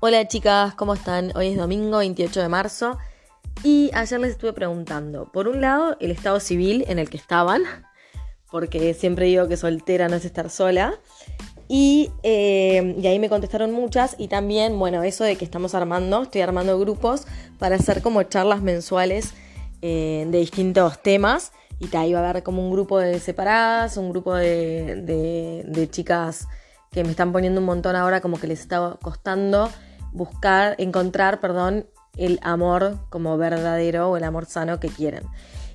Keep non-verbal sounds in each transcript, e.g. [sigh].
Hola chicas, ¿cómo están? Hoy es domingo 28 de marzo y ayer les estuve preguntando, por un lado, el estado civil en el que estaban, porque siempre digo que soltera no es estar sola, y, eh, ahí me contestaron muchas y también, bueno, eso de que estamos armando, estoy armando grupos para hacer como charlas mensuales eh, de distintos temas y ahí va a haber como un grupo de separadas, un grupo de, de chicas que me están poniendo un montón ahora como que les está costando buscar, encontrar, perdón, el amor como verdadero o el amor sano que quieren.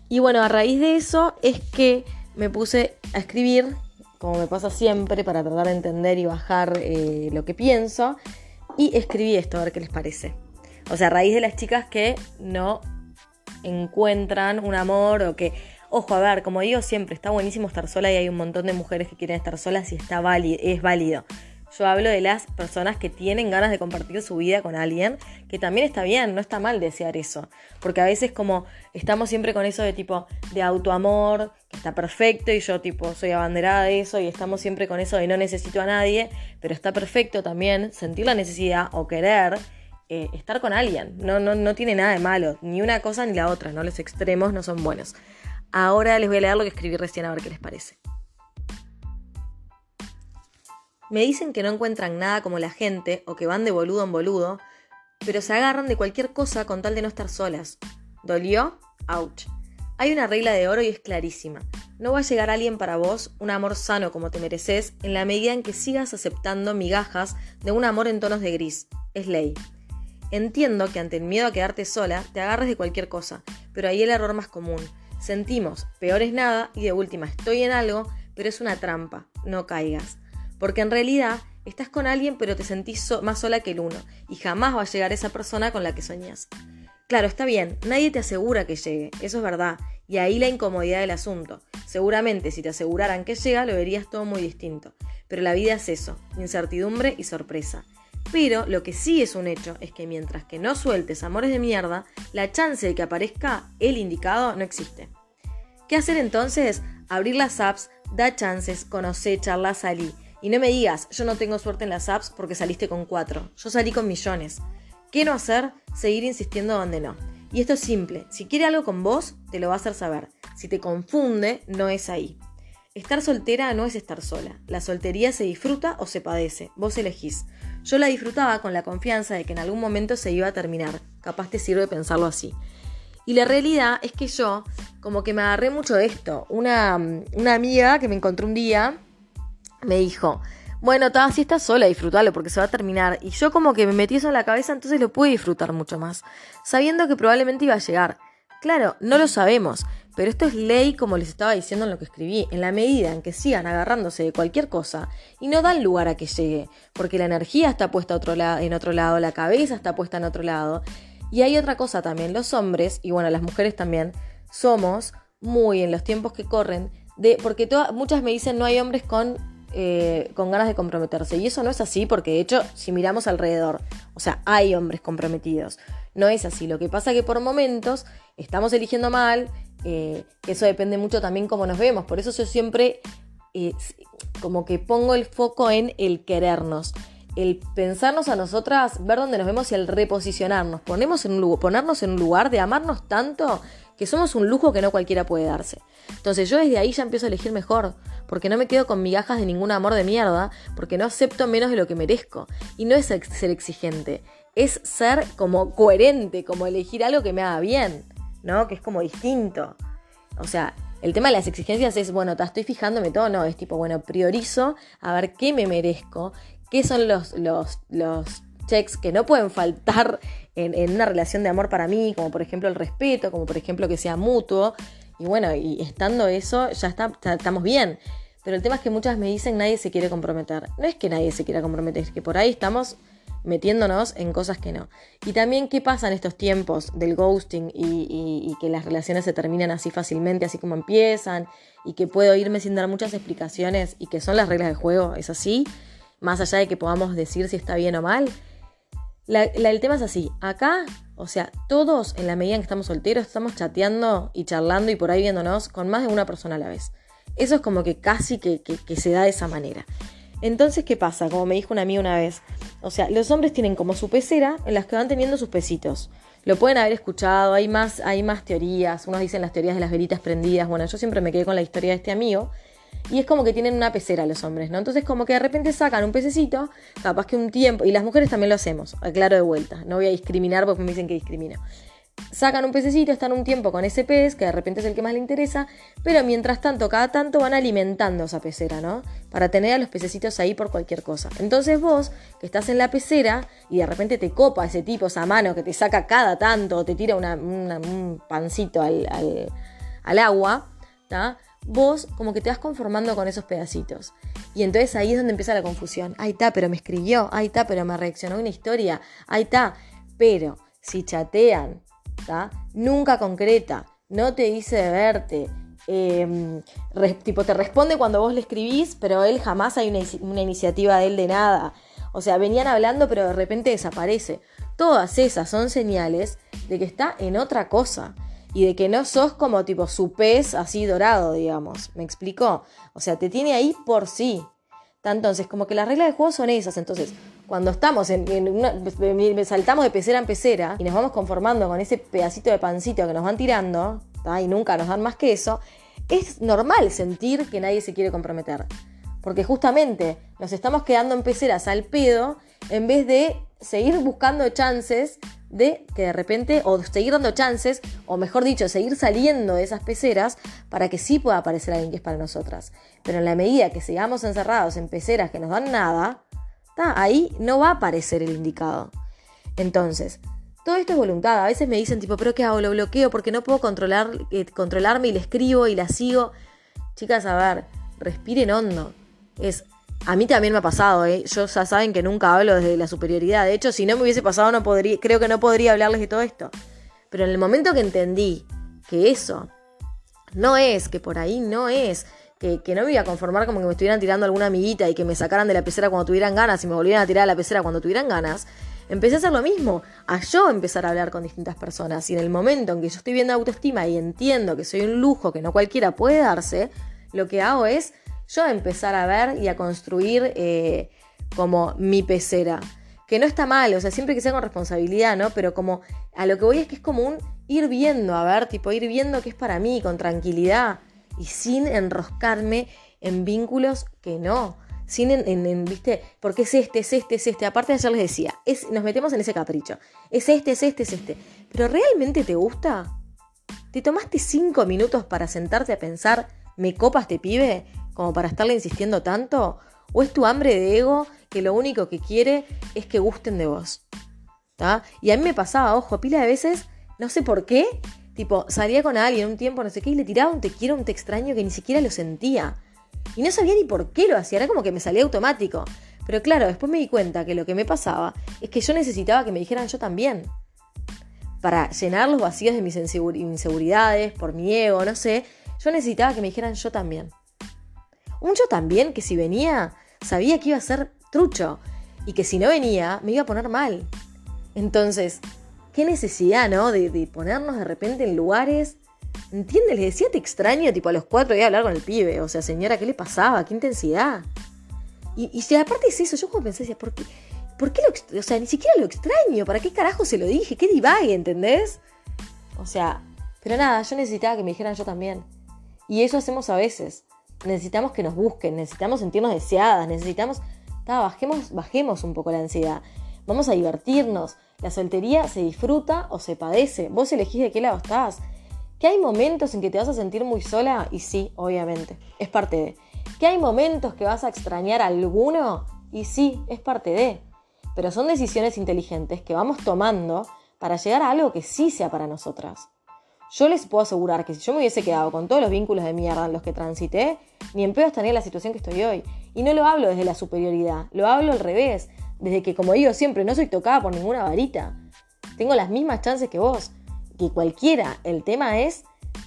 Y bueno, a raíz de eso es que me puse a escribir, como me pasa siempre, para tratar de entender y bajar eh, lo que pienso, y escribí esto, a ver qué les parece. O sea, a raíz de las chicas que no encuentran un amor o que, ojo, a ver, como digo siempre, está buenísimo estar sola y hay un montón de mujeres que quieren estar solas y está válido, es válido. Yo hablo de las personas que tienen ganas de compartir su vida con alguien, que también está bien, no está mal desear eso. Porque a veces como estamos siempre con eso de tipo de autoamor, que está perfecto y yo tipo soy abanderada de eso y estamos siempre con eso de no necesito a nadie, pero está perfecto también sentir la necesidad o querer eh, estar con alguien. No, no, no tiene nada de malo, ni una cosa ni la otra, ¿no? Los extremos no son buenos. Ahora les voy a leer lo que escribí recién a ver qué les parece. Me dicen que no encuentran nada como la gente o que van de boludo en boludo, pero se agarran de cualquier cosa con tal de no estar solas. ¿Dolió? Ouch. Hay una regla de oro y es clarísima. No va a llegar alguien para vos, un amor sano como te mereces, en la medida en que sigas aceptando migajas de un amor en tonos de gris. Es ley. Entiendo que ante el miedo a quedarte sola, te agarres de cualquier cosa, pero ahí el error más común. Sentimos, peor es nada, y de última estoy en algo, pero es una trampa. No caigas. Porque en realidad estás con alguien pero te sentís más sola que el uno y jamás va a llegar esa persona con la que soñás. Claro, está bien, nadie te asegura que llegue, eso es verdad, y ahí la incomodidad del asunto. Seguramente si te aseguraran que llega lo verías todo muy distinto, pero la vida es eso, incertidumbre y sorpresa. Pero lo que sí es un hecho es que mientras que no sueltes amores de mierda, la chance de que aparezca el indicado no existe. ¿Qué hacer entonces? Abrir las apps, da chances, conocer, charlar, salir. Y no me digas, yo no tengo suerte en las apps porque saliste con cuatro. Yo salí con millones. ¿Qué no hacer? Seguir insistiendo donde no. Y esto es simple. Si quiere algo con vos, te lo va a hacer saber. Si te confunde, no es ahí. Estar soltera no es estar sola. La soltería se disfruta o se padece. Vos elegís. Yo la disfrutaba con la confianza de que en algún momento se iba a terminar. Capaz te sirve pensarlo así. Y la realidad es que yo, como que me agarré mucho de esto. Una, una amiga que me encontró un día me dijo, bueno, si estás sola, disfrútalo porque se va a terminar. Y yo como que me metí eso en la cabeza, entonces lo pude disfrutar mucho más, sabiendo que probablemente iba a llegar. Claro, no lo sabemos, pero esto es ley como les estaba diciendo en lo que escribí, en la medida en que sigan agarrándose de cualquier cosa y no dan lugar a que llegue, porque la energía está puesta otro en otro lado, la cabeza está puesta en otro lado. Y hay otra cosa también, los hombres, y bueno, las mujeres también, somos muy en los tiempos que corren, de, porque muchas me dicen no hay hombres con eh, con ganas de comprometerse. Y eso no es así porque de hecho, si miramos alrededor, o sea, hay hombres comprometidos. No es así. Lo que pasa es que por momentos estamos eligiendo mal, eh, eso depende mucho también cómo nos vemos. Por eso yo siempre eh, como que pongo el foco en el querernos. El pensarnos a nosotras, ver dónde nos vemos y el reposicionarnos, ponemos ponernos en un lugar de amarnos tanto que somos un lujo que no cualquiera puede darse. Entonces yo desde ahí ya empiezo a elegir mejor porque no me quedo con migajas de ningún amor de mierda, porque no acepto menos de lo que merezco. Y no es ser exigente, es ser como coherente, como elegir algo que me haga bien, ¿no? Que es como distinto. O sea, el tema de las exigencias es, bueno, te estoy fijándome todo, no, es tipo, bueno, priorizo a ver qué me merezco, qué son los, los, los checks que no pueden faltar en, en, una relación de amor para mí, como por ejemplo el respeto, como por ejemplo que sea mutuo. Y bueno, y estando eso, ya, está, estamos bien. Pero el tema es que muchas me dicen nadie se quiere comprometer. No es que nadie se quiera comprometer, es que por ahí estamos metiéndonos en cosas que no. Y también qué pasa en estos tiempos del ghosting y, que las relaciones se terminan así fácilmente, así como empiezan, y que puedo irme sin dar muchas explicaciones y que son las reglas del juego, es así, más allá de que podamos decir si está bien o mal. El tema es así, acá, o sea, todos en la medida en que estamos solteros estamos chateando y charlando y por ahí viéndonos con más de una persona a la vez. Eso es como que casi que, se da de esa manera. Entonces, ¿qué pasa? Como me dijo una amiga una vez. O sea, los hombres tienen como su pecera en las que van teniendo sus pesitos. Lo pueden haber escuchado, hay más, hay más teorías. Unos dicen las teorías de las velitas prendidas. Bueno, yo siempre me quedé con la historia de este amigo. Y es como que tienen una pecera los hombres, ¿no? Entonces como que de repente sacan un pececito, capaz que un tiempo, y las mujeres también lo hacemos, aclaro de vuelta, no voy a discriminar porque me dicen que discrimino sacan un pececito, están un tiempo con ese pez, que de repente es el que más le interesa, pero mientras tanto, cada tanto van alimentando esa pecera, ¿no? Para tener a los pececitos ahí por cualquier cosa. Entonces vos, que estás en la pecera y de repente te copa ese tipo, esa mano que te saca cada tanto, te tira un pancito al, agua, vos como que te vas conformando con esos pedacitos. Y entonces ahí es donde empieza la confusión. Ahí está, pero me escribió. Ahí está, pero me reaccionó una historia. Ahí está. Pero si chatean Nunca concreta, no te dice de verte. Em, tipo, te responde cuando vos le escribís, pero él jamás hay una, iniciativa de él de nada. O sea, venían hablando, pero de repente desaparece. Todas esas son señales de que está en otra cosa y de que no sos como tipo su pez así dorado, digamos. ¿Me explicó? O sea, te tiene ahí por sí. Entonces, como que las reglas de juego son esas. Entonces, cuando estamos en, una, saltamos de pecera en pecera y nos vamos conformando con ese pedacito de pancito que nos van tirando, y nunca nos dan más que eso, es normal sentir que nadie se quiere comprometer. Porque justamente nos estamos quedando en peceras al pedo en vez de seguir buscando chances de que de repente, o seguir dando chances, o mejor dicho, seguir saliendo de esas peceras para que sí pueda aparecer alguien que es para nosotras. Pero en la medida que sigamos encerrados en peceras que nos dan nada, ahí no va a aparecer el indicado. Entonces, todo esto es voluntad. A veces me dicen tipo, pero ¿qué hago? Lo bloqueo porque no puedo controlar, eh, controlarme y le escribo y la sigo. Chicas, a ver, respiren hondo. Es, a mí también me ha pasado, ¿eh? Yo ya saben que nunca hablo desde la superioridad. De hecho, si no me hubiese pasado, no podría, creo que no podría hablarles de todo esto. Pero en el momento que entendí que eso no es, que por ahí no es que, no me iba a conformar como que me estuvieran tirando alguna amiguita y que me sacaran de la pecera cuando tuvieran ganas y me volvieran a tirar a la pecera cuando tuvieran ganas, empecé a hacer lo mismo, a yo empezar a hablar con distintas personas. Y en el momento en que yo estoy viendo autoestima y entiendo que soy un lujo que no cualquiera puede darse, lo que hago es yo empezar a ver y a construir eh, como mi pecera. Que no está mal, o sea, siempre que sea con responsabilidad, ¿no? Pero como a lo que voy es que es como un ir viendo, a ver, tipo ir viendo qué es para mí, con tranquilidad y sin enroscarme en vínculos que no. Sin en, ¿viste? Porque es este, es este, es este. Aparte ayer les decía, es, nos metemos en ese capricho. Es este, es este, es este. Pero ¿realmente te gusta? ¿Te tomaste cinco minutos para sentarte a pensar, ¿me copa este pibe? Como para estarle insistiendo tanto. ¿O es tu hambre de ego que lo único que quiere es que gusten de vos? Y a mí me pasaba, ojo, pila de veces, no sé por qué, Tipo, salía con alguien un tiempo, no sé qué, y le tiraba un te quiero, un te extraño que ni siquiera lo sentía. Y no sabía ni por qué lo hacía, era como que me salía automático. Pero claro, después me di cuenta que lo que me pasaba es que yo necesitaba que me dijeran yo también. Para llenar los vacíos de mis inseguridades, por mi ego, no sé, yo necesitaba que me dijeran yo también. Un yo también que si venía, sabía que iba a ser trucho. Y que si no venía, me iba a poner mal. Entonces, qué necesidad, ¿no? De, ponernos de repente en lugares. ¿Entiendes? Le decía te extraño, tipo a los cuatro a hablar con el pibe. O sea, señora, ¿qué le pasaba? ¿Qué intensidad? Y, si aparte es eso, yo como pensé, decía, ¿por qué, ¿por qué lo O sea, ni siquiera lo extraño. ¿Para qué carajo se lo dije? ¿Qué divague, ¿entendés? O sea, pero nada, yo necesitaba que me dijeran yo también. Y eso hacemos a veces. Necesitamos que nos busquen, necesitamos sentirnos deseadas, necesitamos. bajemos, un poco la ansiedad. Vamos a divertirnos. La soltería se disfruta o se padece. Vos elegís de qué lado estás. ¿Que hay momentos en que te vas a sentir muy sola? Y sí, obviamente, es parte de. ¿Que hay momentos que vas a extrañar a alguno? Y sí, es parte de. Pero son decisiones inteligentes que vamos tomando para llegar a algo que sí sea para nosotras. Yo les puedo asegurar que si yo me hubiese quedado con todos los vínculos de mierda en los que transité, ni en pedo estaría la situación que estoy hoy. Y no lo hablo desde la superioridad, lo hablo al revés, desde que, como digo siempre, no soy tocada por ninguna varita. Tengo las mismas chances que vos, que cualquiera. El tema es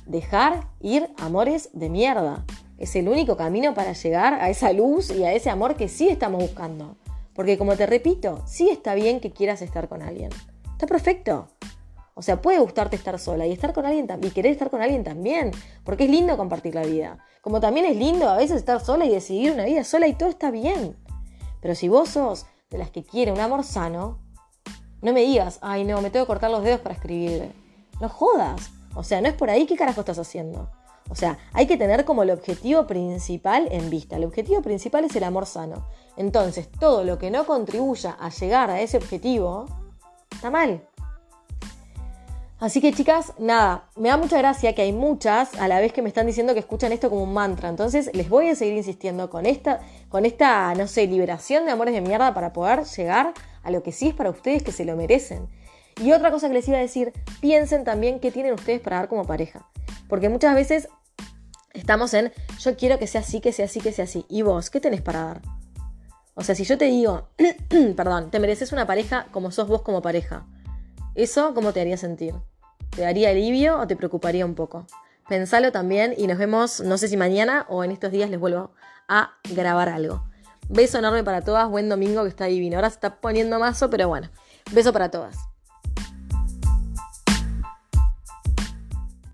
dejar ir amores de mierda. Es el único camino para llegar a esa luz y a ese amor que sí estamos buscando. Porque como te repito, sí está bien que quieras estar con alguien. Está perfecto. O sea, puede gustarte estar sola y estar con alguien y querer estar con alguien también, porque es lindo compartir la vida. Como también es lindo a veces estar sola y decidir una vida sola y todo está bien. Pero si vos sos de las que quiere un amor sano, no me digas, ay no, me tengo que cortar los dedos para escribir. No jodas. O sea, no es por ahí qué carajo estás haciendo. O sea, hay que tener como el objetivo principal en vista. El objetivo principal es el amor sano. Entonces, todo lo que no contribuya a llegar a ese objetivo, está mal. Así que chicas, nada, me da mucha gracia que hay muchas a la vez que me están diciendo que escuchan esto como un mantra. Entonces les voy a seguir insistiendo con esta, con esta, no sé, liberación de amores de mierda para poder llegar a lo que sí es para ustedes que se lo merecen. Y otra cosa que les iba a decir, piensen también qué tienen ustedes para dar como pareja. Porque muchas veces estamos en, yo quiero que sea así, que sea así, que sea así. ¿Y vos qué tenés para dar? O sea, si yo te digo, [clears throat] perdón, te mereces una pareja como sos vos como pareja ¿Eso cómo te haría sentir? ¿Te daría alivio o te preocuparía un poco? Pensalo también y nos vemos, no sé si mañana o en estos días les vuelvo a grabar algo. Beso enorme para todas, buen domingo que está divino. Ahora se está poniendo mazo, pero bueno, beso para todas.